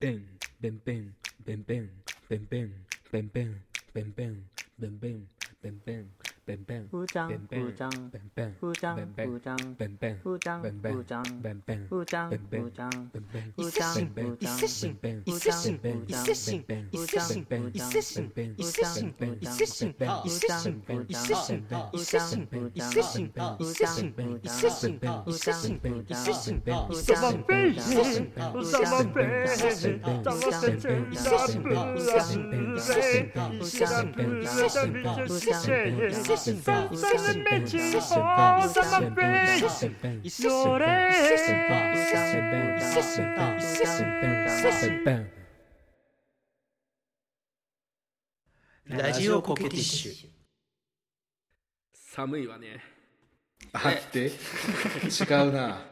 ペンペンペンペンペンペンペンペンペンペンペンペンペンペンペンペンペンふーちゃんペンペンふーちゃんペンペンふーちゃんペンペンふーちゃんペンペンふーちゃんペンペンふーちゃんペンペンふーちゃんペンペンふーちゃんペンペンふーちラジオコケティッシュ。寒いわねあって違うな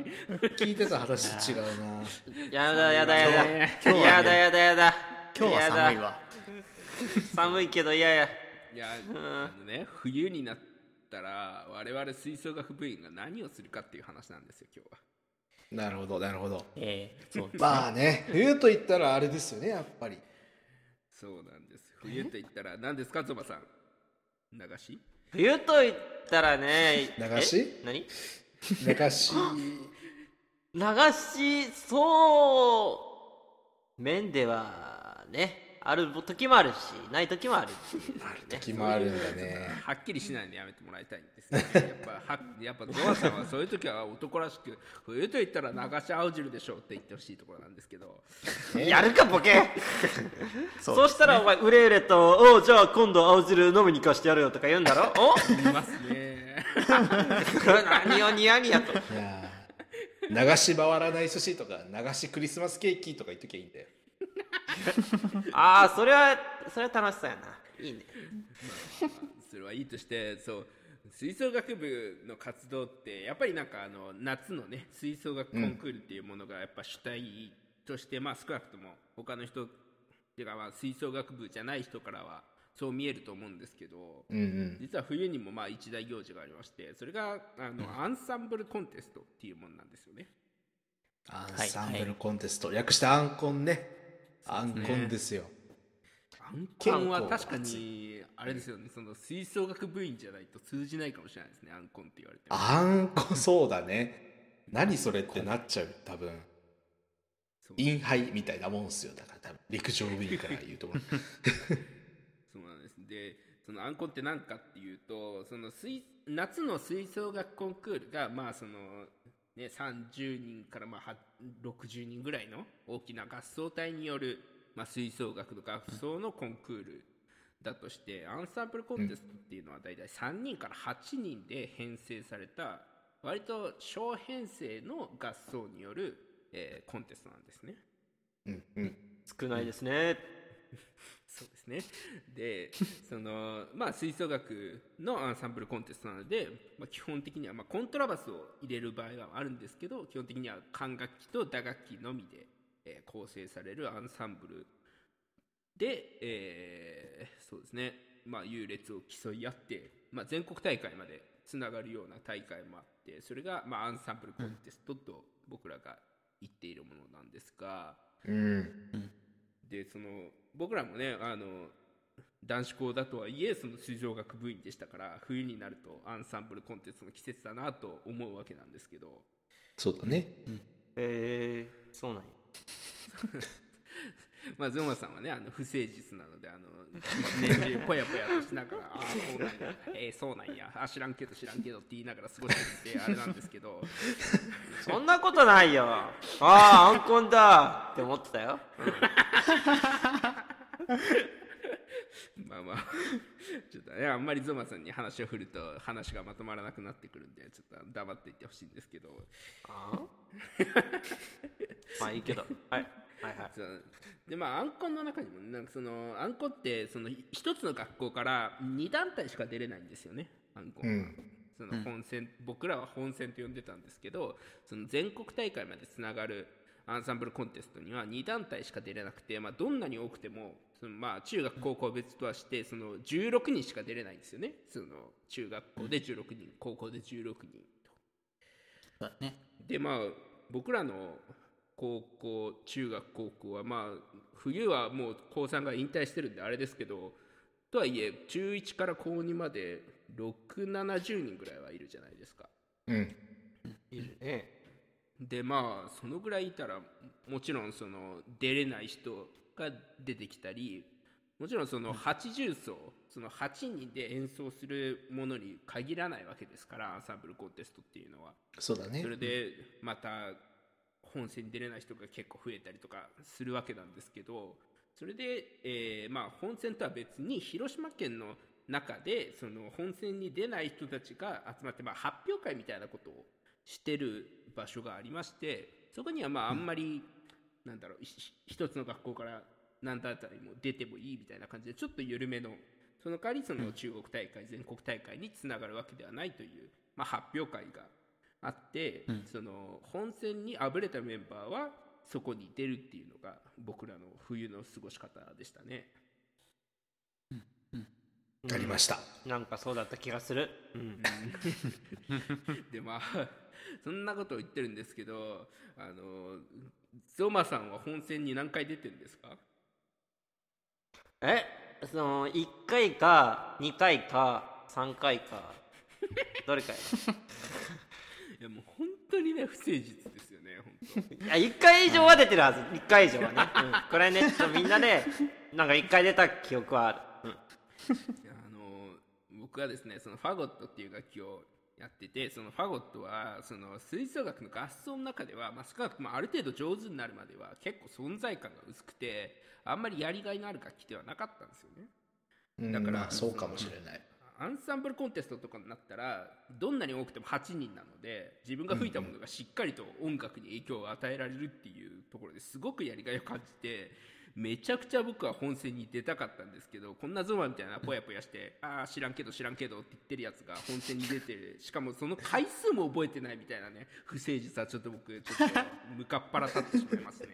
聞いてた話違うなやだやだやだやだやだやだ今日は寒いわ寒いけど嫌やいやあのね冬になったら我々吹奏楽部員が何をするかっていう話なんですよ今日は。なるほどなるほど。ええ。そうですね。まあね。冬と言ったらあれですよねやっぱり。そうなんです冬と言ったら何ですかゾマさん。流し？冬と言ったらね流し？え？何？流し。流しそう。面ではねある時もあるしない時もあるっていうね。時もあるんだね。はっきりしないのやめてもらいたいんです やっぱはやっぱゾマさんはそういう時は男らしく冬と言ったら流し青汁でしょうって言ってほしいところなんですけど。やるかボケ。そそうしたらお前うれうれと「おうじゃあ今度青汁飲みに行かしてやるよ」とか言うんだろ？お？言いますね。何をニヤニヤと。いやー。流し回らない寿司とか流しクリスマスケーキとか言っときゃいいんだよ ああそれはそれは楽しそうやな。いいね。それはいいとしてそう吹奏楽部の活動ってやっぱりなんかあの夏のね吹奏楽コンクールっていうものがやっぱ主体として、まあ少なくとも他の人っていうかまあ吹奏楽部じゃない人からはそう見えると思うんですけど、うんうん。実は冬にもまあ一大行事がありましてそれがあの、アンサンブルコンテストっていうものなんですよね。アンサンブルコンテスト、略してアンコンねアンコンですよ。アンコンは確かにあれですよねその吹奏楽部員じゃないと通じないかもしれないですねアンコンって言われても。アンコンそうだね。何それってなっちゃう多分。インハイみたいなもんっすよだから多分陸上部員から言うとそうなんです。でそのアンコンって何かっていうとその吹夏の吹奏楽コンクールがまあそのね30人からまあは60人ぐらいの大きな合奏隊による、まあ、吹奏楽の合奏のコンクールだとして、アンサンブルコンテストっていうのは大体3人から8人で編成された割と小編成の合奏による、えーコンテストなんですね。うんうん少ないですね そうですね。で、その、まあ、吹奏楽のアンサンブルコンテストなので、まあ、基本的には、まあ、コントラバスを入れる場合はあるんですけど、基本的には管楽器と打楽器のみで、えー構成されるアンサンブルで、えーそうですね、まあ、優劣を競い合って、まあ、全国大会までつながるような大会もあって、それが、まあ、アンサンブルコンテストと僕らが言っているものなんですが、うんでその僕らもねあの男子校だとはいえその吹奏楽部員でしたから冬になるとアンサンブルコンテストの季節だなと思うわけなんですけど。そうだね。えー、そうなんや まあゾマさんはねあの不誠実なのであの年中ぽやぽやとしながら「ああ そうなんや。えー、そうなんや。あ知らんけど知らんけど」って言いながら過ごしててあれなんですけど。そんなことないよ。ああアンコンだ。って思ってたよ。まあまあ。ちょっとねあんまりゾマさんに話を振ると話がまとまらなくなってくるんでちょっと黙っていってほしいんですけど。あ まあいいけど。はいはいはい。でまあアンコンの中にもなんかそのアンコンってその一つの学校から2団体しか出れないんですよねアンコンは、うん。その本戦、僕らは本戦と呼んでたんですけどその全国大会までつながるアンサンブルコンテストには2団体しか出れなくて、まあ、どんなに多くてもそのまあ中学高校別とはしてその16人しか出れないんですよね。その中学校で16人高校で16人と。ね。でまあ僕らの高校中学高校はまあ冬はもう高3が引退してるんであれですけどとはいえ中1から高2まで670人ぐらいはいるじゃないですかうん。いるねでまあそのぐらいいたらもちろんその出れない人が出てきたりもちろんその80層その8人で演奏するものに限らないわけですからアンサンブルコンテストっていうのはそうだねそ。れでまた本戦に出れない人が結構増えたりとかするわけなんですけどそれで、えーまあ、本戦とは別に広島県の中でその本戦に出ない人たちが集まって、まあ、発表会みたいなことをしてる場所がありましてそこにはまああんまり、なんだろう一つの学校から何だったりも出てもいいみたいな感じでちょっと緩めのその代わりその中国大会、全国大会につながるわけではないという、まあ、発表会があって、その本戦にあぶれたメンバーはそこに出るっていうのが僕らの冬の過ごし方でしたね。ありました。なんかそうだった気がする。うん。でまあそんなことを言ってるんですけどあのゾマさんは本戦に何回出てるんですか？え？その1回か2回か3回かどれかや いやもう本当にね不誠実ですよね本当。いや1回以上は出てるはず。1回以上はね、うん、これねちょっとみんなでなんか1回出た記憶はある、うん。いやあの僕はですねそのファゴットっていう楽器をやっててそのファゴットはその吹奏楽の合奏の中では、まあ、少なくともある程度上手になるまでは結構存在感が薄くてあんまりやりがいのある楽器ではなかったんですよね。うんだからまあそうかもしれない。アンサンブルコンテストとかになったらどんなに多くても8人なので自分が吹いたものがしっかりと音楽に影響を与えられるっていうところですごくやりがいを感じてめちゃくちゃ僕は本戦に出たかったんですけどこんなゾマみたいなぽやぽやして「ああ知らんけど知らんけど」って言ってるやつが本戦に出てしかもその回数も覚えてないみたいなね不誠実はちょっと僕ちょっとムカっ腹立ってしまいますね。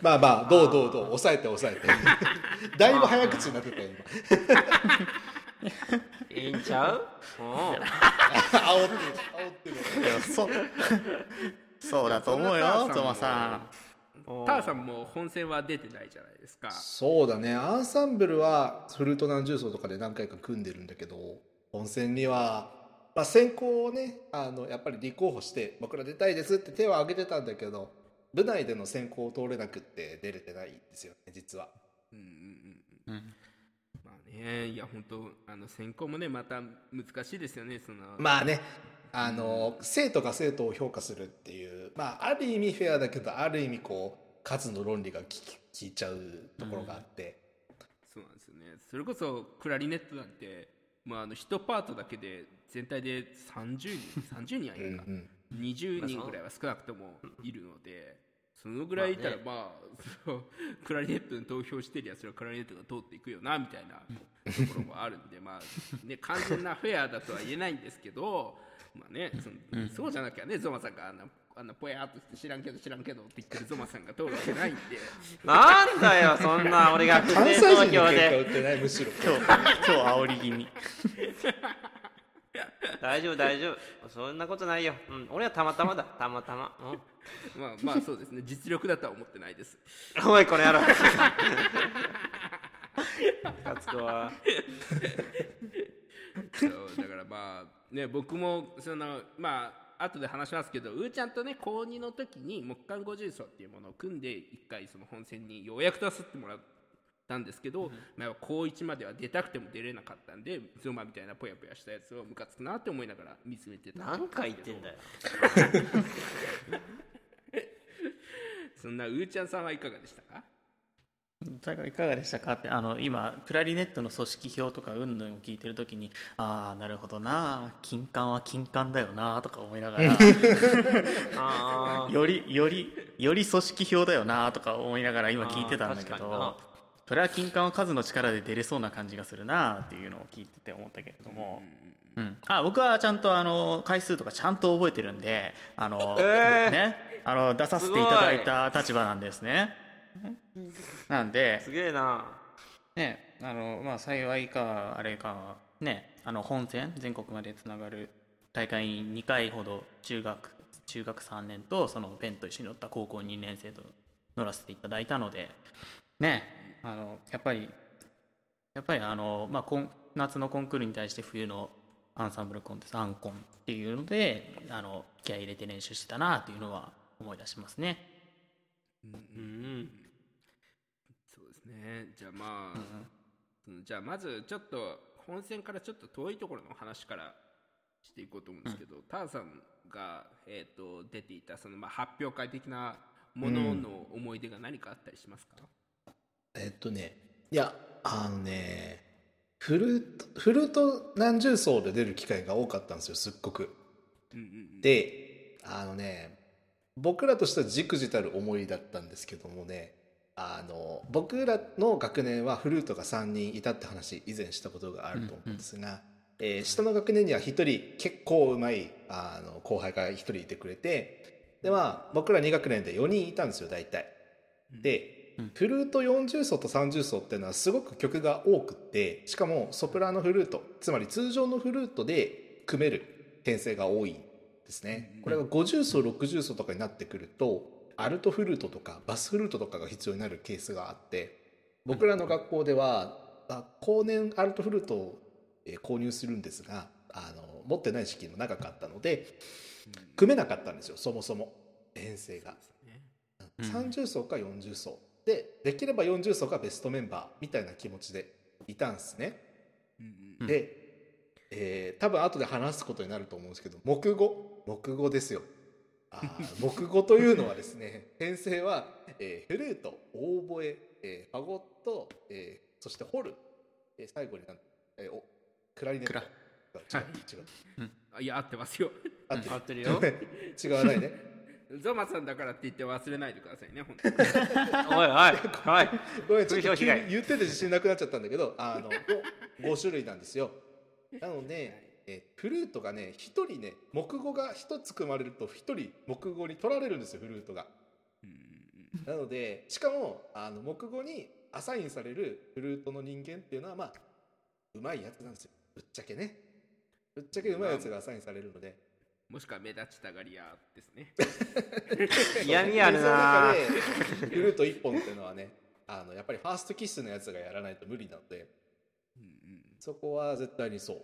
まあまあ、どうどうどう、抑えて抑えて。だいぶ早口になってたよ、いいんちゃう？うん。今。煽ってる、煽ってる。いやそそうだと思うよゾマさん。ターさんも本戦は出てないじゃないですか。そうだね、アンサンブルはフルート何重奏とかで何回か組んでるんだけど、本戦には、まあ、選考をね、あのやっぱり立候補して、僕ら出たいですって手を挙げてたんだけど、部内での選考を通れなくって出れてないんですよね、実は。うんうんうん。うんまあね、いや本当あの選考もねまた難しいですよねその。まあね、あの、生徒が生徒を評価するっていう、まあ、ある意味フェアだけど、ある意味こう、数の論理が効いちゃうところがあって、そうなんですよね。それこそクラリネットなんて、まあ、あの1パートだけで全体で30人30人はいるか、うん20人ぐらいは少なくともいるのでそのぐらいいたらまあ、その クラリネットに投票してりゃそれはクラリネットが通っていくよなみたいなところもあるんでまあね完全なフェアだとは言えないんですけどまあねそのそうじゃなきゃねゾマさんがあんなあんなぽやーっとして知らんけど知らんけどって言ってるゾマさんが通るわけないんで。なんだよそんな俺が不関正西人の投票で結果売ってない、むしろ。今日今日煽り気味 大丈夫大丈夫。そんなことないよ、うん、俺はたまたまだ。たまたま、うん。まあまあそうですね。実力だとは思ってないです。おいこの野郎。勝つ子はそうだからまあね僕もそのまあ後で話しますけどうーちゃんとね高2の時に木管五重奏っていうものを組んで一回その本戦にようやく出させてもらったんですけど、まあ、高1までは出たくても出れなかったんでゾマみたいなぽやぽやしたやつをムカつくなって思いながら見つめてた。何回言ってんだよ。そんなうーちゃんさんはいかがでしたか？いかがでしたかってあの今クラリネットの組織表とかうんぬんを聞いてる時にああなるほどな金管は金管だよなとか思いながら。あよりよりより組織表だよなとか思いながら今聞いてたんだけあー確かにな。どそれは金管は数の力で出れそうな感じがするなっていうのを聞いてて思ったけれども、うん、あ僕はちゃんとあの回数とかちゃんと覚えてるんであの、えー。ねあの出させていただいた立場なんですね。なんでーすげえな。ねあのまあ幸いかあれかねあの本戦全国までつながる大会に2回ほど中学中学3年とそのペンと一緒に乗った高校2年生と乗らせていただいたのでねあのやっぱりやっぱりあの、まあ、コン夏のコンクールに対して冬のアンサンブルコンテストアンコンっていうのであの気合い入れて練習してたなっていうのは思い出しますね。うんそうですね。じゃあまあ、うんじゃあまずちょっと本戦からちょっと遠いところの話からしていこうと思うんですけど、ターさんが、えー、と出ていたその、まあ、発表会的なものの思い出が何かあったりしますか、えっとねいやあのねフルートフルート何重奏で出る機会が多かったんですよすっごく。うんうんであのね僕らとしてはじくじたる思いだったんですけどもねあの僕らの学年はフルートが3人いたって話以前したことがあると思うんですが、えー下の学年には1人結構うまいあの後輩が1人いてくれてでまあ僕ら2学年で4人いたんですよ大体。で、うんフルート40奏と30奏っていうのはすごく曲が多くってしかもソプラノフルートつまり通常のフルートで組める編成が多いんですね。これが50奏60奏とかになってくるとアルトフルートとかバスフルートとかが必要になるケースがあって僕らの学校ではあ後年アルトフルートをえー購入するんですがあの持ってない時期も長かったので組めなかったんですよそもそも編成が。うん。30層か40層でできれば40層がベストメンバーみたいな気持ちでいたんですね。うんうんで、えー多分後で話すことになると思うんですけど木語？木語ですよ。あー 木語というのはですね編成は、えーフルートオーボエ、えーファゴット、えーそしてホル、えー最後になん、えーおクラリネット。違う違う。あいや合ってますよ。合ってる よ。違わないねゾマさんだからって言って忘れないでくださいね本当に。おいおいおい。ごめんちょっと急に言ってて自信なくなっちゃったんだけどあの 5, 種類なんですよ。なので、えフルートがね1人ね木語が1つ組まれると1人木語に取られるんですよフルートが。なのでしかもあの木語にアサインされるフルートの人間っていうのはまあうまいやつなんですよ。ぶっちゃけね。ぶっちゃけうまいやつがアサインされるのでもしくは目立ちたがり屋ですね 嫌味あるなフルート1本っていうのはねあのやっぱりファーストキッスのやつがやらないと無理なのでうんうんそこは絶対にそう。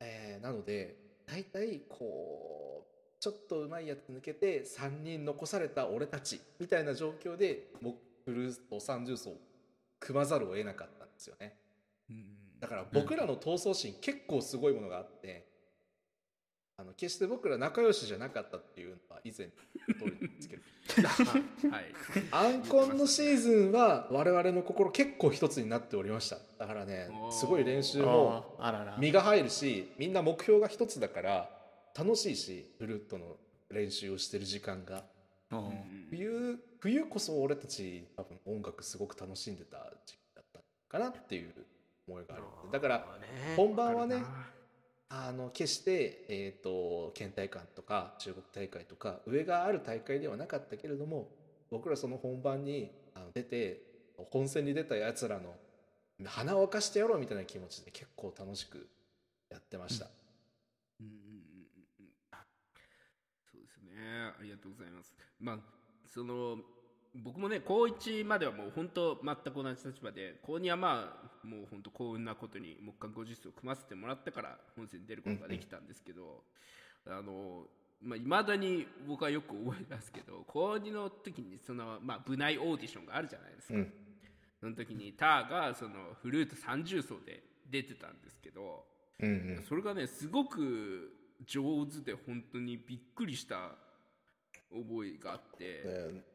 えーなので、大体こう、ちょっとうまいやつ抜けて、3人残された俺たちみたいな状況で、もフルート30層組まざるを得なかったんですよね。うんだから僕らの闘争心結構すごいものがあって、あの決して僕ら仲良しじゃなかったっていうのは以前の通りなんですけど。はい。アンコンのシーズンは我々の心結構一つになっておりました。だからねすごい練習も身が入るしみんな目標が一つだから楽しいしフルートの練習をしてる時間が。うん。冬冬こそ俺たち多分音楽すごく楽しんでた時期だったかなっていう思いがある。のでだから本番はねあの決して、えー、と県大会とか中国大会とか上がある大会ではなかったけれども僕らその本番に出て本戦に出たやつらの鼻を沸かしてやろうみたいな気持ちで結構楽しくやってました。うん。うん。そうですね。ありがとうございます。まあその僕もね高1まではもう本当全く同じ立場で高2はまあもう本当幸運なことに木管50数を組ませてもらってから本戦に出ることができたんですけど、あのまあ、未だに僕はよく覚えてますけど高2の時にその、まあ、部内オーディションがあるじゃないですか、うん。その時にターがそのフルート30奏で出てたんですけど、うんうん。それがねすごく上手で本当にびっくりした覚えがあって、ね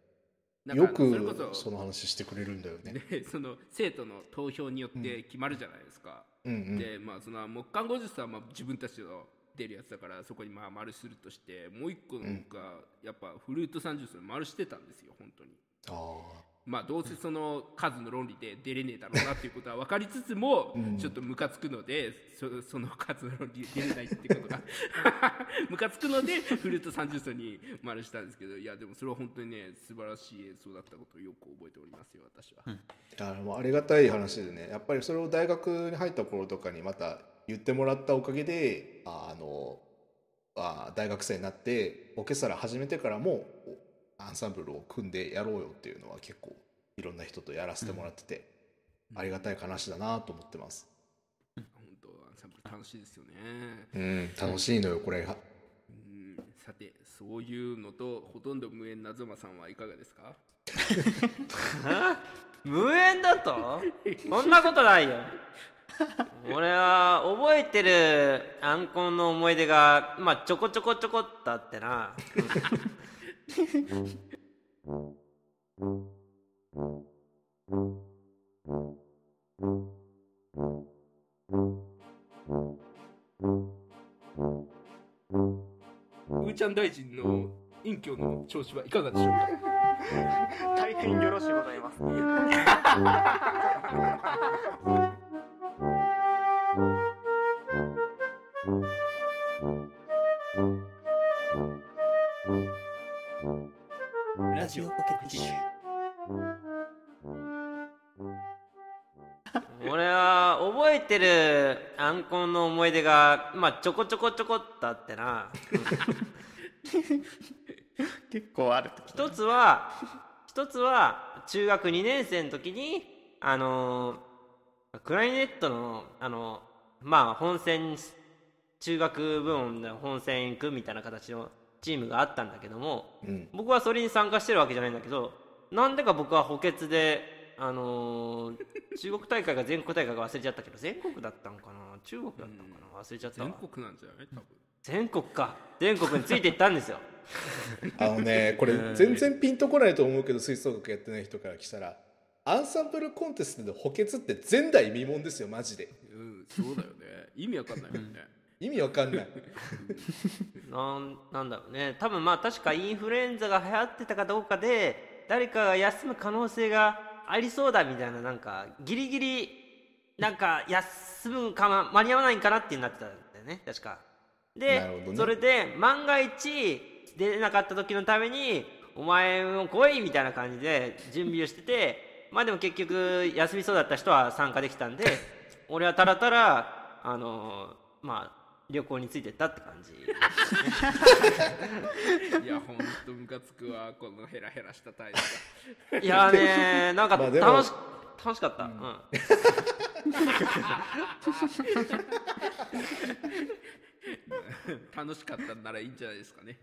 よくそその話してくれるんだよね。で その生徒の投票によって決まるじゃないですか、うんうん。でまあその木管50さんはまあ自分たちの出るやつだからそこにまあ丸するとしてもう一個のがやっぱフルート30層丸してたんですよ本当に。ああまあどうせその数の論理で出れねえだろうなっていうことは分かりつつもん。ちょっとムカつくのでそその数の論理で出れないっていうことが。ムカつくのでフルート30層に丸したんですけどいやでもそれは本当にね素晴らしい演奏だったことをよく覚えておりますよ私は、いやもうありがたい話でね。やっぱりそれを大学に入った頃とかにまた言ってもらったおかげであのあ大学生になってオーケストラ始めてからもアンサンブルを組んでやろうよっていうのは結構いろんな人とやらせてもらってて、ありがたい話だなと思ってます。本当アンサンブル楽しいですよね。うん、楽しいのよこれ。が。うん。さてそういうのとほとんど無縁なゾマさんはいかがですか？無縁だと？そんなことないよ。俺は覚えてるアンコンの思い出がまあちょこちょこちょこっとあってな。うーちゃん大臣の隠居の調子はいかがでしょうか？大変よろしゅうございます。るアンコンの思い出がまあちょこちょこちょこっとあってな。結構あると一つは一つは中学2年生の時にあのクラリネットのあのまあ本戦中学部門で本戦行くみたいな形のチームがあったんだけどもうん、僕はそれに参加してるわけじゃないんだけどなんでか僕は補欠であのー中国大会か全国大会か忘れちゃったけど全国だったんかな中国だったんかな？忘れちゃったわ。全国なんじゃない？多分。全国か。全国についていったんですよ。あのねこれ全然ピンとこないと思うけど吹奏楽やってない人からしたらアンサンブルコンテストで補欠って前代未聞ですよマジで。うんそうだよね。意味わかんないもんね。意味わかんない。なんなんだろうね。多分まあ確かインフルエンザが流行ってたかどうかで誰かが休む可能性がありそうだみたいななんかギリギリなんか休むかな間に合わないんかなってなってたんだよね。確か。でね。それで万が一出れなかった時のためにお前も来いみたいな感じで準備をしててまあでも結局休みそうだった人は参加できたんで 俺はたらたらあのまあ旅行についてったって感じ。いやほんとムカつくわこのヘラヘラした態度が。いやねなんかまあでも楽し,、楽しかった、うん楽しかったんならいいんじゃないですかね。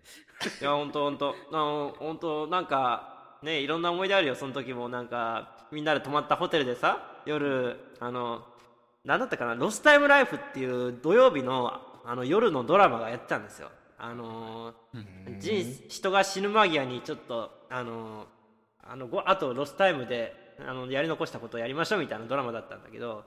いや本当本当あの本当なんかねいろんな思い出あるよその時も。なんかみんなで泊まったホテルでさ夜あの何だったかな「ロスタイムライフ」っていう土曜日のあの夜のドラマがやってたんですよ。あの人人が死ぬ間際にちょっとあのあのごあとロスタイムであのやり残したことをやりましょうみたいなドラマだったんだけど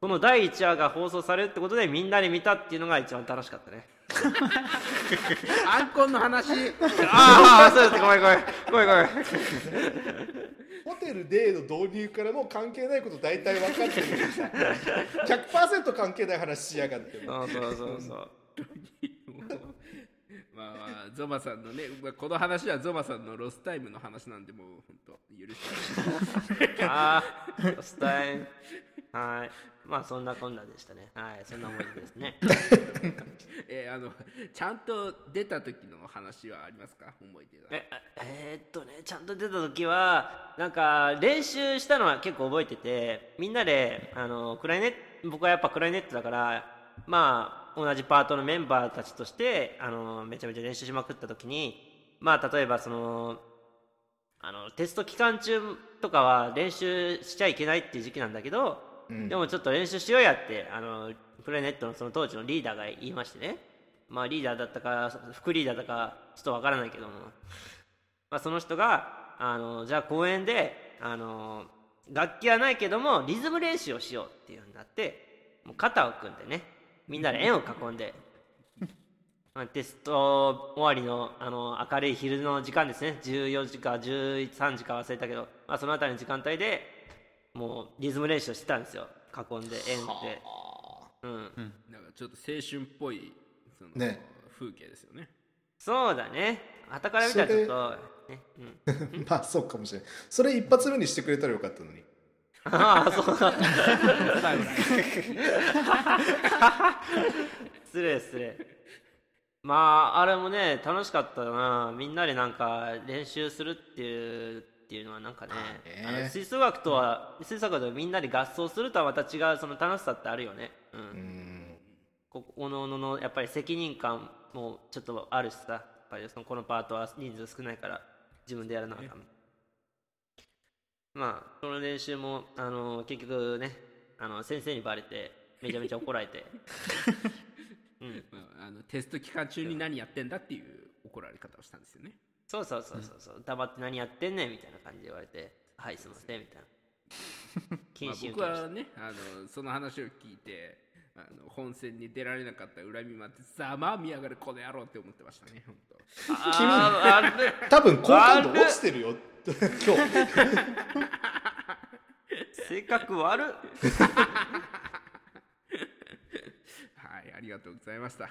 この第1話が放送されるってことでみんなで見たっていうのが一番楽しかったね。アンコンの話。ああそうですごめんごめん。ごめんごめん。ホテルでの導入からもう関係ないこと大体分かってる。のにさ100%関係ない話しやがって。そうそうそうそうまあまあゾマさんのねまあこの話はゾマさんのロスタイムの話なんでもう本当許してああスタイルはい。まあそんなこんなでしたね。はいそんな思い出ですね。えーあのちゃんと出た時の話はありますか？思い出がええーっとねちゃんと出た時はなんか練習したのは結構覚えててみんなであのクライネ僕はやっぱクライネットだからまあ同じパートのメンバーたちとしてあのめちゃめちゃ練習しまくった時にまあ例えばそのあのテスト期間中とかは練習しちゃいけないっていう時期なんだけど、でもちょっと練習しようやってあのクライネットのその当時のリーダーが言いましてね。まあリーダーだったか副リーダーだかちょっとわからないけども、まあ、その人があのじゃあ公園であの楽器はないけどもリズム練習をしようっていうふうになってもう肩を組んでねみんなで円を囲んで。まあテスト終わりのあの明るい昼の時間ですね。14時か13時か忘れたけど、まあ、そのあたりの時間帯でもうリズム練習をしてたんですよ。囲んで円で、うん、なんかちょっと青春っぽいその、ね。風景ですよね。そうだね。傍から見たらちょっとね、うん、まあそうかもしれないそれ一発目にしてくれたらよかったのにああそうだ。失礼失礼。まああれもね楽しかったな。みんなでなんか練習するっていうっていうのはなんかねねあの吹奏楽とは吹奏楽とみんなで合奏するとはまた違うその楽しさってあるよね。うん、うん。こおのおののやっぱり責任感もちょっとあるしさ。やっぱりそのこのパートは人数少ないから自分でやらなあかんまあその練習もあの結局ねあの先生にバレてめちゃめちゃ怒られて。うん。まああのテスト期間中に何やってんだっていう怒られ方をしたんですよね。そうそうそうそうそう。黙って何やってんねんみたいな感じで言われてはいすいませんみたいな。謹 まあ、慎僕はねあのその話を聞いてあの本戦に出られなかった恨みもあってざまあ見やがるこの野郎って思ってましたね本当。あーあれ多分好感度落ちてるよ今日性格悪っはいありがとうございました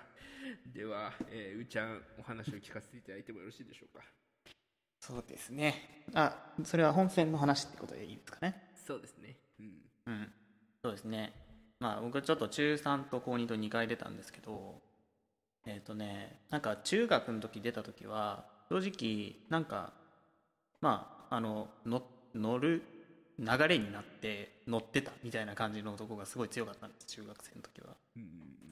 では、えーうーちゃんお話を聞かせていただいてもよろしいでしょうかそうですねあそれは本戦の話ってことでいいですかねそうですねうんうんそうですねまあ僕はちょっと中3と高2と2回出たんですけどえっ、とねなんか中学の時出た時は正直なんかまああのの乗る流れになって乗ってたみたいな感じの男がすごい強かったんです中学生の時は。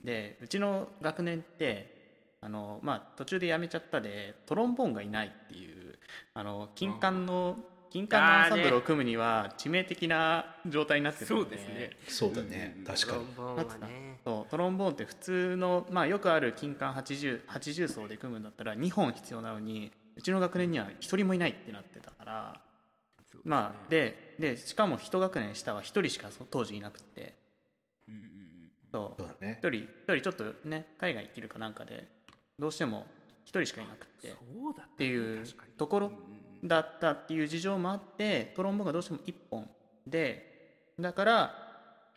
でうちの学年ってあの、まあ、途中で辞めちゃったでトロンボーンがいないっていうあの金管の金管のアンサンブルを組むには致命的な状態になってるそのでうですね。そうだね。確かに。ボンボンはねそう。トロンボーンって普通の、まあ、よくある金管 80, 80層で組むんだったら2本必要なのにうちの学年には1人もいないってなってたからまあででしかも1学年下は1人しかそ当時いなくってそう。そうだね。一人一人ちょっとね海外行ってるかなんかでどうしても一人しかいなくて。っそうだていうところだったっていう事情もあってトロンボーンがどうしても1本でだから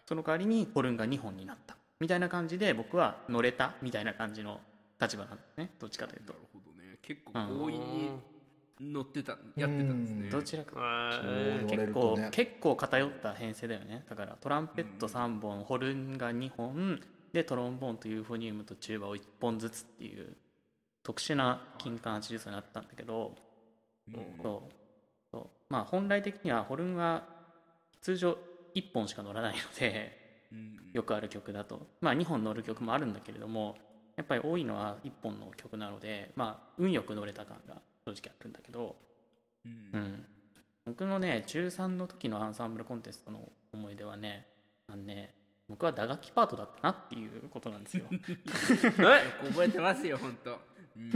その代わりにホルンが2本になった。みたいな感じで僕は乗れたみたいな感じの立場なんですね。どっちかというと。なるほどね。結構強引に乗ってたやってたんですね。どちらか。結構結構偏った編成だよね。だからトランペット3本ホルンが2本でトロンボーンとユーフォニウムとチューバを1本ずつっていう特殊な金管80層になったんだけど、そう。そう。まあ本来的にはホルンは通常1本しか乗らないのでよくある曲だと。まあ2本乗る曲もあるんだけれどもやっぱり多いのは1本の曲なのでまあ運よく乗れた感が正直あるんだけど、うん、僕のね中3の時のアンサンブルコンテストの思い出はねあのね僕は打楽器パートだったなっていうことなんですよ。覚えてますよ本当うん。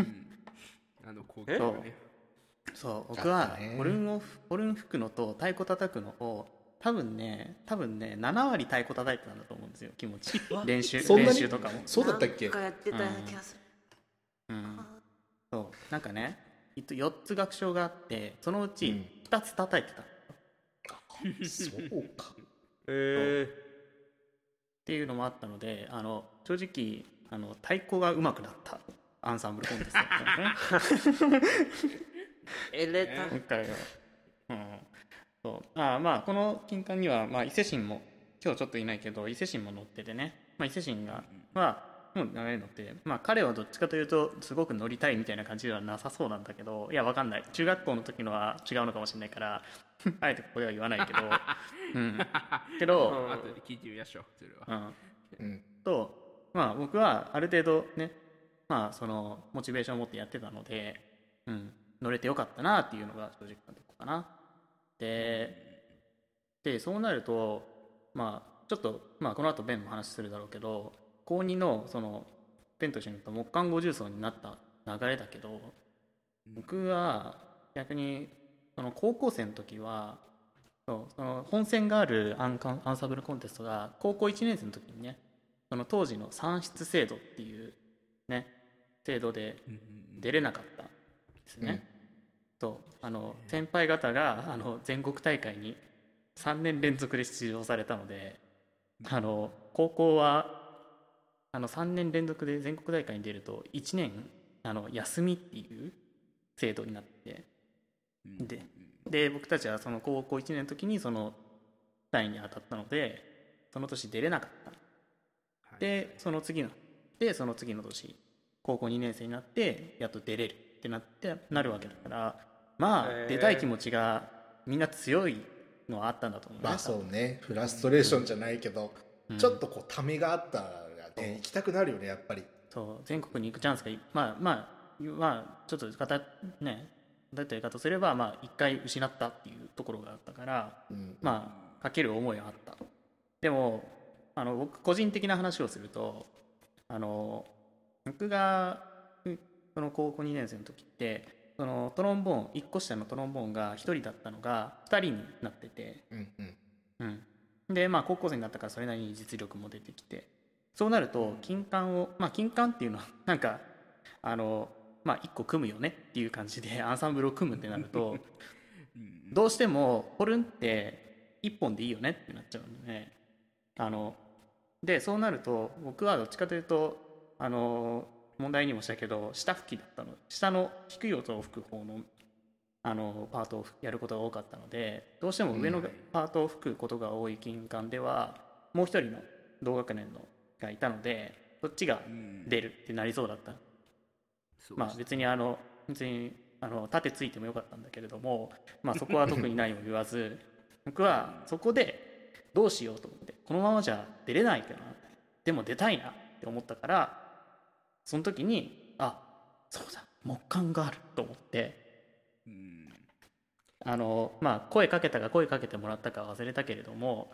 あの光景がねそう僕はホルンをホルン吹くのと太鼓叩くのを多分ね多分ね7割太鼓叩いてたんだと思うんですよ気持ち。練習練習とかも。そうだったっけ？なんかやってたような気がする。うん。そう。なんかね4つ楽章があってそのうちうん。2つ叩いてた、っそうか。へていうのもあったのであの正直あの太鼓が上手くなったアンサンブルコンテストだったのね。え エレタ今回は、うん、そう。あまあこの金管には、まあ、伊勢神も今日ちょっといないけど伊勢神も乗っててね、まあ、伊勢神がはもう流れに乗って、まあ、彼はどっちかというとすごく乗りたいみたいな感じではなさそうなんだけどいやわかんない。中学校の時のは違うのかもしれないから あえてここでは言わないけど、うん、けど、後で聞いてみましょうそれは。うん、うん。と、まあ、僕はある程度ね、まあ、そのモチベーションを持ってやってたので、うん、乗れてよかったなっていうのが正直なとこかな。ででそうなると、まあ、ちょっと、まあ、この後ベンも話するだろうけど高2のそのベンと一緒に木管50層になった流れだけど僕は逆にその高校生の時はそうその本戦があるアンカンアンサンブルコンテストが高校1年生の時にねその当時の算出制度っていうね制度で出れなかったんですね。そうあの先輩方があの全国大会に3年連続で出場されたのであの高校はあの3年連続で全国大会に出ると1年あの休みっていう制度になってでで僕たちはその高校1年の時にその単位に当たったのでその年出れなかった。でその次のでその次の年高校2年生になってやっと出れるってなってなるわけだからまあ出たい気持ちがみんな強いのはあったんだと思うねまあそうね。フラストレーションじゃないけど、うん。ちょっとこうためがあったらね行きたくなるよねやっぱり。そう。全国に行くチャンスがいまあまあまあちょっと方ねだった言い方すればまあ一回失ったっていうところがあったからうん。まあかける思いはあった。でもあの僕個人的な話をするとあの僕がうその高校2年生の時ってそのトロンボーン1個下のトロンボーンが1人だったのが2人になってて。うんうん。うん、でまあ高校生になったからそれなりに実力も出てきて。そうなると金管をまあ金管っていうのは なんかあのまあ1個組むよねっていう感じで アンサンブルを組むってなるとうん。どうしてもホルンって1本でいいよねってなっちゃうのであのでそうなると僕はどっちかというとあの問題にもしたけど下吹きだったの。下の低い音を吹く方のあのパートをやることが多かったのでどうしても上のパートを吹くことが多い金管ではもう一人の同学年のがいたのでそっちがうん。出るってなりそうだった。そうまあ別にあの別にあの盾ついてもよかったんだけれども、まあ、そこは特に何も言わず 僕はそこでどうしようと思ってこのままじゃ出れないかな。でも出たいなって思ったからその時にあそうだ木管があると思ってうん。あのまあ声かけたか声かけてもらったか忘れたけれども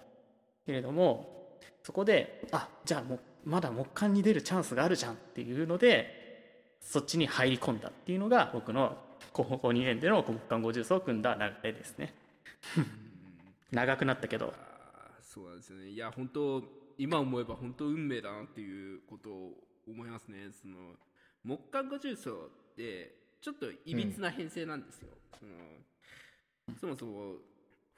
けれどもそこであじゃあもうまだ木管に出るチャンスがあるじゃんっていうのでそっちに入り込んだっていうのが僕の高校2年での木管50層を組んだ流れですね。長くなったけど。そうなんですよね。いや本当今思えば本当運命だなっていうことを思いますね。その木管五重奏ってちょっといびつな編成なんですよ、そのそもそも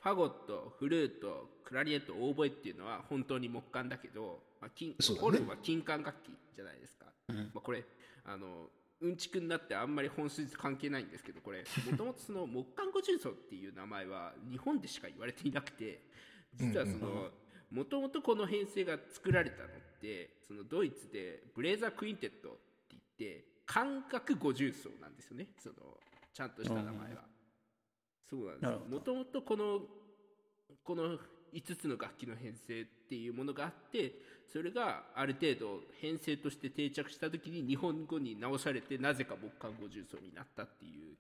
ファゴットフルートクラリネットオーボエっていうのは本当に木管だけど、まあ、金そうだね。ホルンは金管楽器じゃないですか、うん。まあ、これあのうんちくになってあんまり本質関係ないんですけどこれもともとその木管五重奏っていう名前は日本でしか言われていなくて実はそのもともとこの編成が作られたのってそのドイツで Bläserquintett って言って管楽五重奏なんですよね。そのちゃんとした名前は、そうなんです。なるほど。もともとこのこの5つの楽器の編成っていうものがあってそれがある程度編成として定着した時に日本語に直されてなぜか木管五重奏になったっていう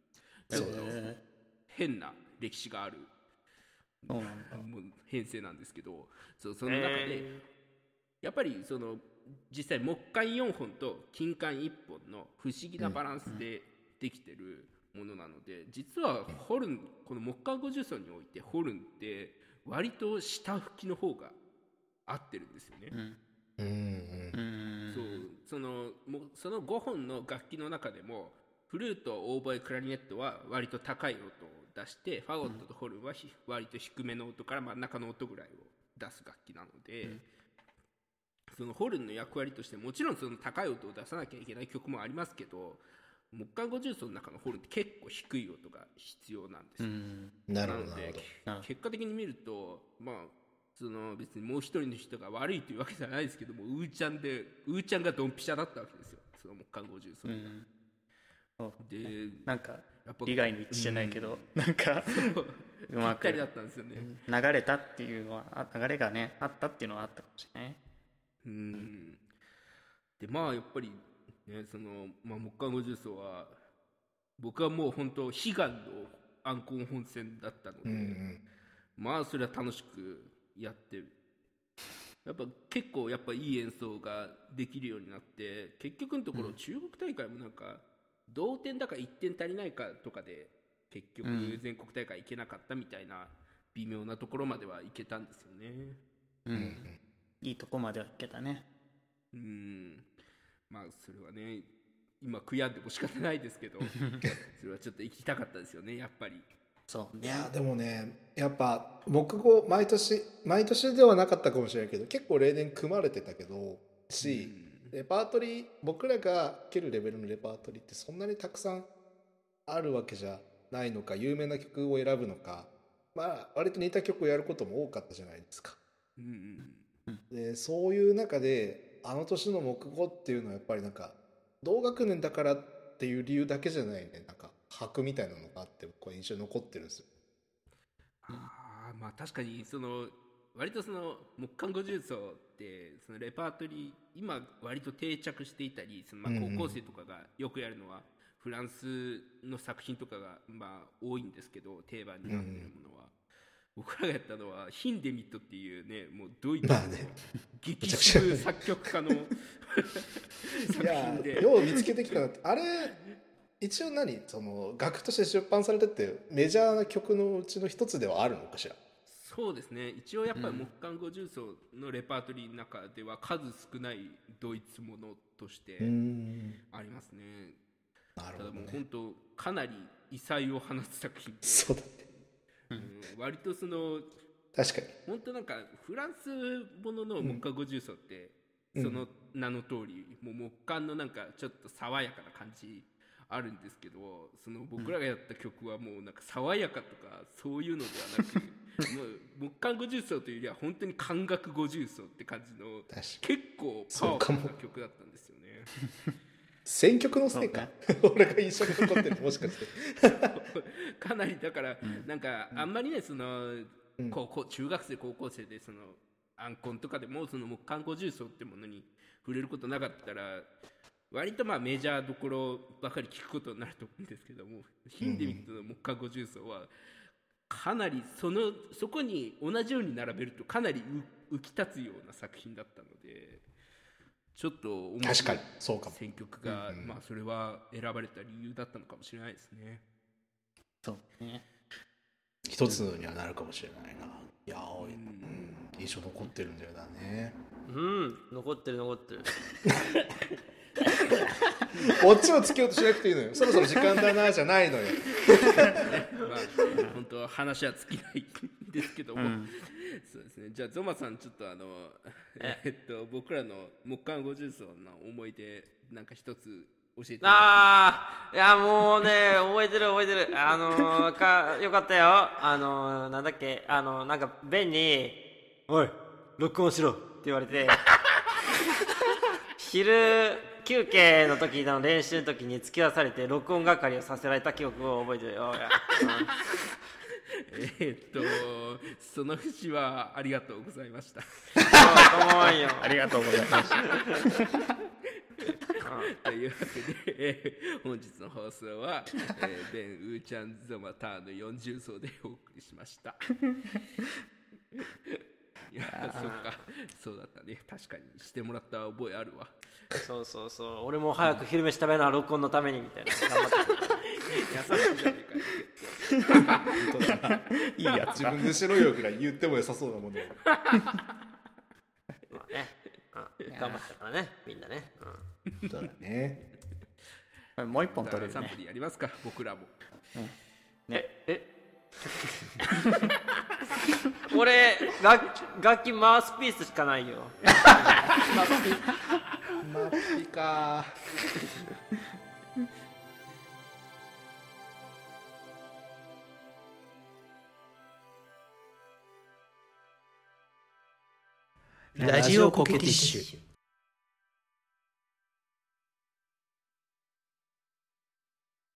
そうちょっとへ変な歴史がある編成なんですけどその中で、えやっぱりその実際木管4本と金管1本の不思議なバランスでできてるものなので、実はホルンこの木管50層においてホルンって割と下吹きの方が合ってるんですよね。うん。そう。そのもうその5本の楽器の中でもフルートオーボエクラリネットは割と高い音を出してファゴットとホルンはひ割と低めの音から真ん中の音ぐらいを出す楽器なので、そのホルンの役割としてもちろんその高い音を出さなきゃいけない曲もありますけど木管五重奏の中のホルンって結構低い音が必要なんですなるほど結果的に見るとまあその別にもう一人の人が悪いというわけじゃないですけどもうーちゃんでうーちゃんがドンピシャだったわけですよ。その木管五重奏、うん。そうでなんかやっぱ利害の一致じゃないけど、なんかう。ぴまく。ったりだったんですよね。流れたっていうのはあ流れがねあったっていうのはあったかもしれないうん。でまあやっぱりねその、まあ、木管五重奏は僕はもう本当悲願のアンコン本戦だったので、うんうん。まあそれは楽しくやってる。やっぱ結構やっぱいい演奏ができるようになって結局のところ中国大会もなんか同点だか1点足りないかとかで結局うん。全国大会行けなかったみたいな微妙なところまでは行けたんですよね。うん、いいとこまではいけたね。うん。まあそれはね今悔やんでも仕方ないですけど それはちょっと行きたかったですよねやっぱり。そうね。いやでもねやっぱ木語毎年毎年ではなかったかもしれないけど結構例年組まれてたけどし、レパートリー僕らが蹴るレベルのレパートリーってそんなにたくさんあるわけじゃないのか有名な曲を選ぶのかまあ割と似た曲をやることも多かったじゃないですか。うんうんでそういう中であの年の木語っていうのはやっぱりなんか同学年だからっていう理由だけじゃないね。なんか箔みたいなのがあってこれ印象に残ってるんですよ。あーまあ確かにその割とその木管五重奏ってそのレパートリー今割と定着していたりそのまあ高校生とかがよくやるのはフランスの作品とかがまあ多いんですけど定番になっているものは、僕らがやったのはヒンデミットっていうねもうドイツのまあね。激めちゃくちゃ渋作曲家のい 作や品で。よう見つけてきたなって。あれ一応何？その楽として出版されてってメジャーな曲のうちの一つではあるのかしら？そうですね。一応やっぱり木管五重奏のレパートリーの中では数少ないドイツものとしてん。ありますね。なるただもうほどね本当かなり異彩を放つ作品で、そうだね。うん割とその確かに。本当なんかフランスものの木管五重奏って、うん。その名の通りもう木管のなんかちょっと爽やかな感じあるんですけどその僕らがやった曲はもうなんか爽やかとかそういうのではなく もう木管五重奏というよりは本当に感覚五重奏って感じの結構パワフルな曲だったんですよね。選曲のせいか、俺が印象に残ってるもしかして。かなりだから、なんかあんまりねその、うん。高校中学生高校生でそのアンコンとかでもその木管五重奏ってものに触れることなかったら割とまあメジャーどころばかり聞くことになると思うんですけども、ヒンデミットの木管五重奏はかなりそのそこに同じように並べるとかなりう浮き立つような作品だったのでちょっと確かに。そうかも。選曲が、うんうん。まあそれは選ばれた理由だったのかもしれないですね。そうね。一つにはなるかもしれないな。いやおい、うん、印象残ってるんだよだね。うん。残ってる残ってる。こっちをつけようとしなくていいのよ。そろそろ時間だなじゃないのよ。まあ、本当は話は尽きないんですけども、そうですね。じゃあゾマさんちょっとあのえ。っと僕らの木管五重奏の思い出なんか一つ教えてああいやもうね覚えてる覚えてる。あのー、かよかったよ。あのー、なんだっけ？あのなんかベンに「おい録音しろ」って言われて。昼休憩の時の練習の時に付き合わされて録音係をさせられた記憶を覚えてるよ。いやえっとその節はありがとうございました。うん構わんよ。ありがとうございますというわけで、えー本日の放送は、えーベン・ウーちゃん・ゾマターの40層でお送りしましたいやそっか。そうだったね。確かにしてもらった覚えあるわ。そうそうそう。俺も早く昼飯食べな録音のためにみたいな。頑張って優しいじゃねえか。いいや自分でしろよぐらい言っても良さそうなものを まあね、うん、頑張ったからね。みんなね、うん。そうだね。もう一本だからサンプ取れるねリやりますか。僕らも。ええ？俺楽楽器マウスピースしかないよ。マッピか。ラジオコケティッシュ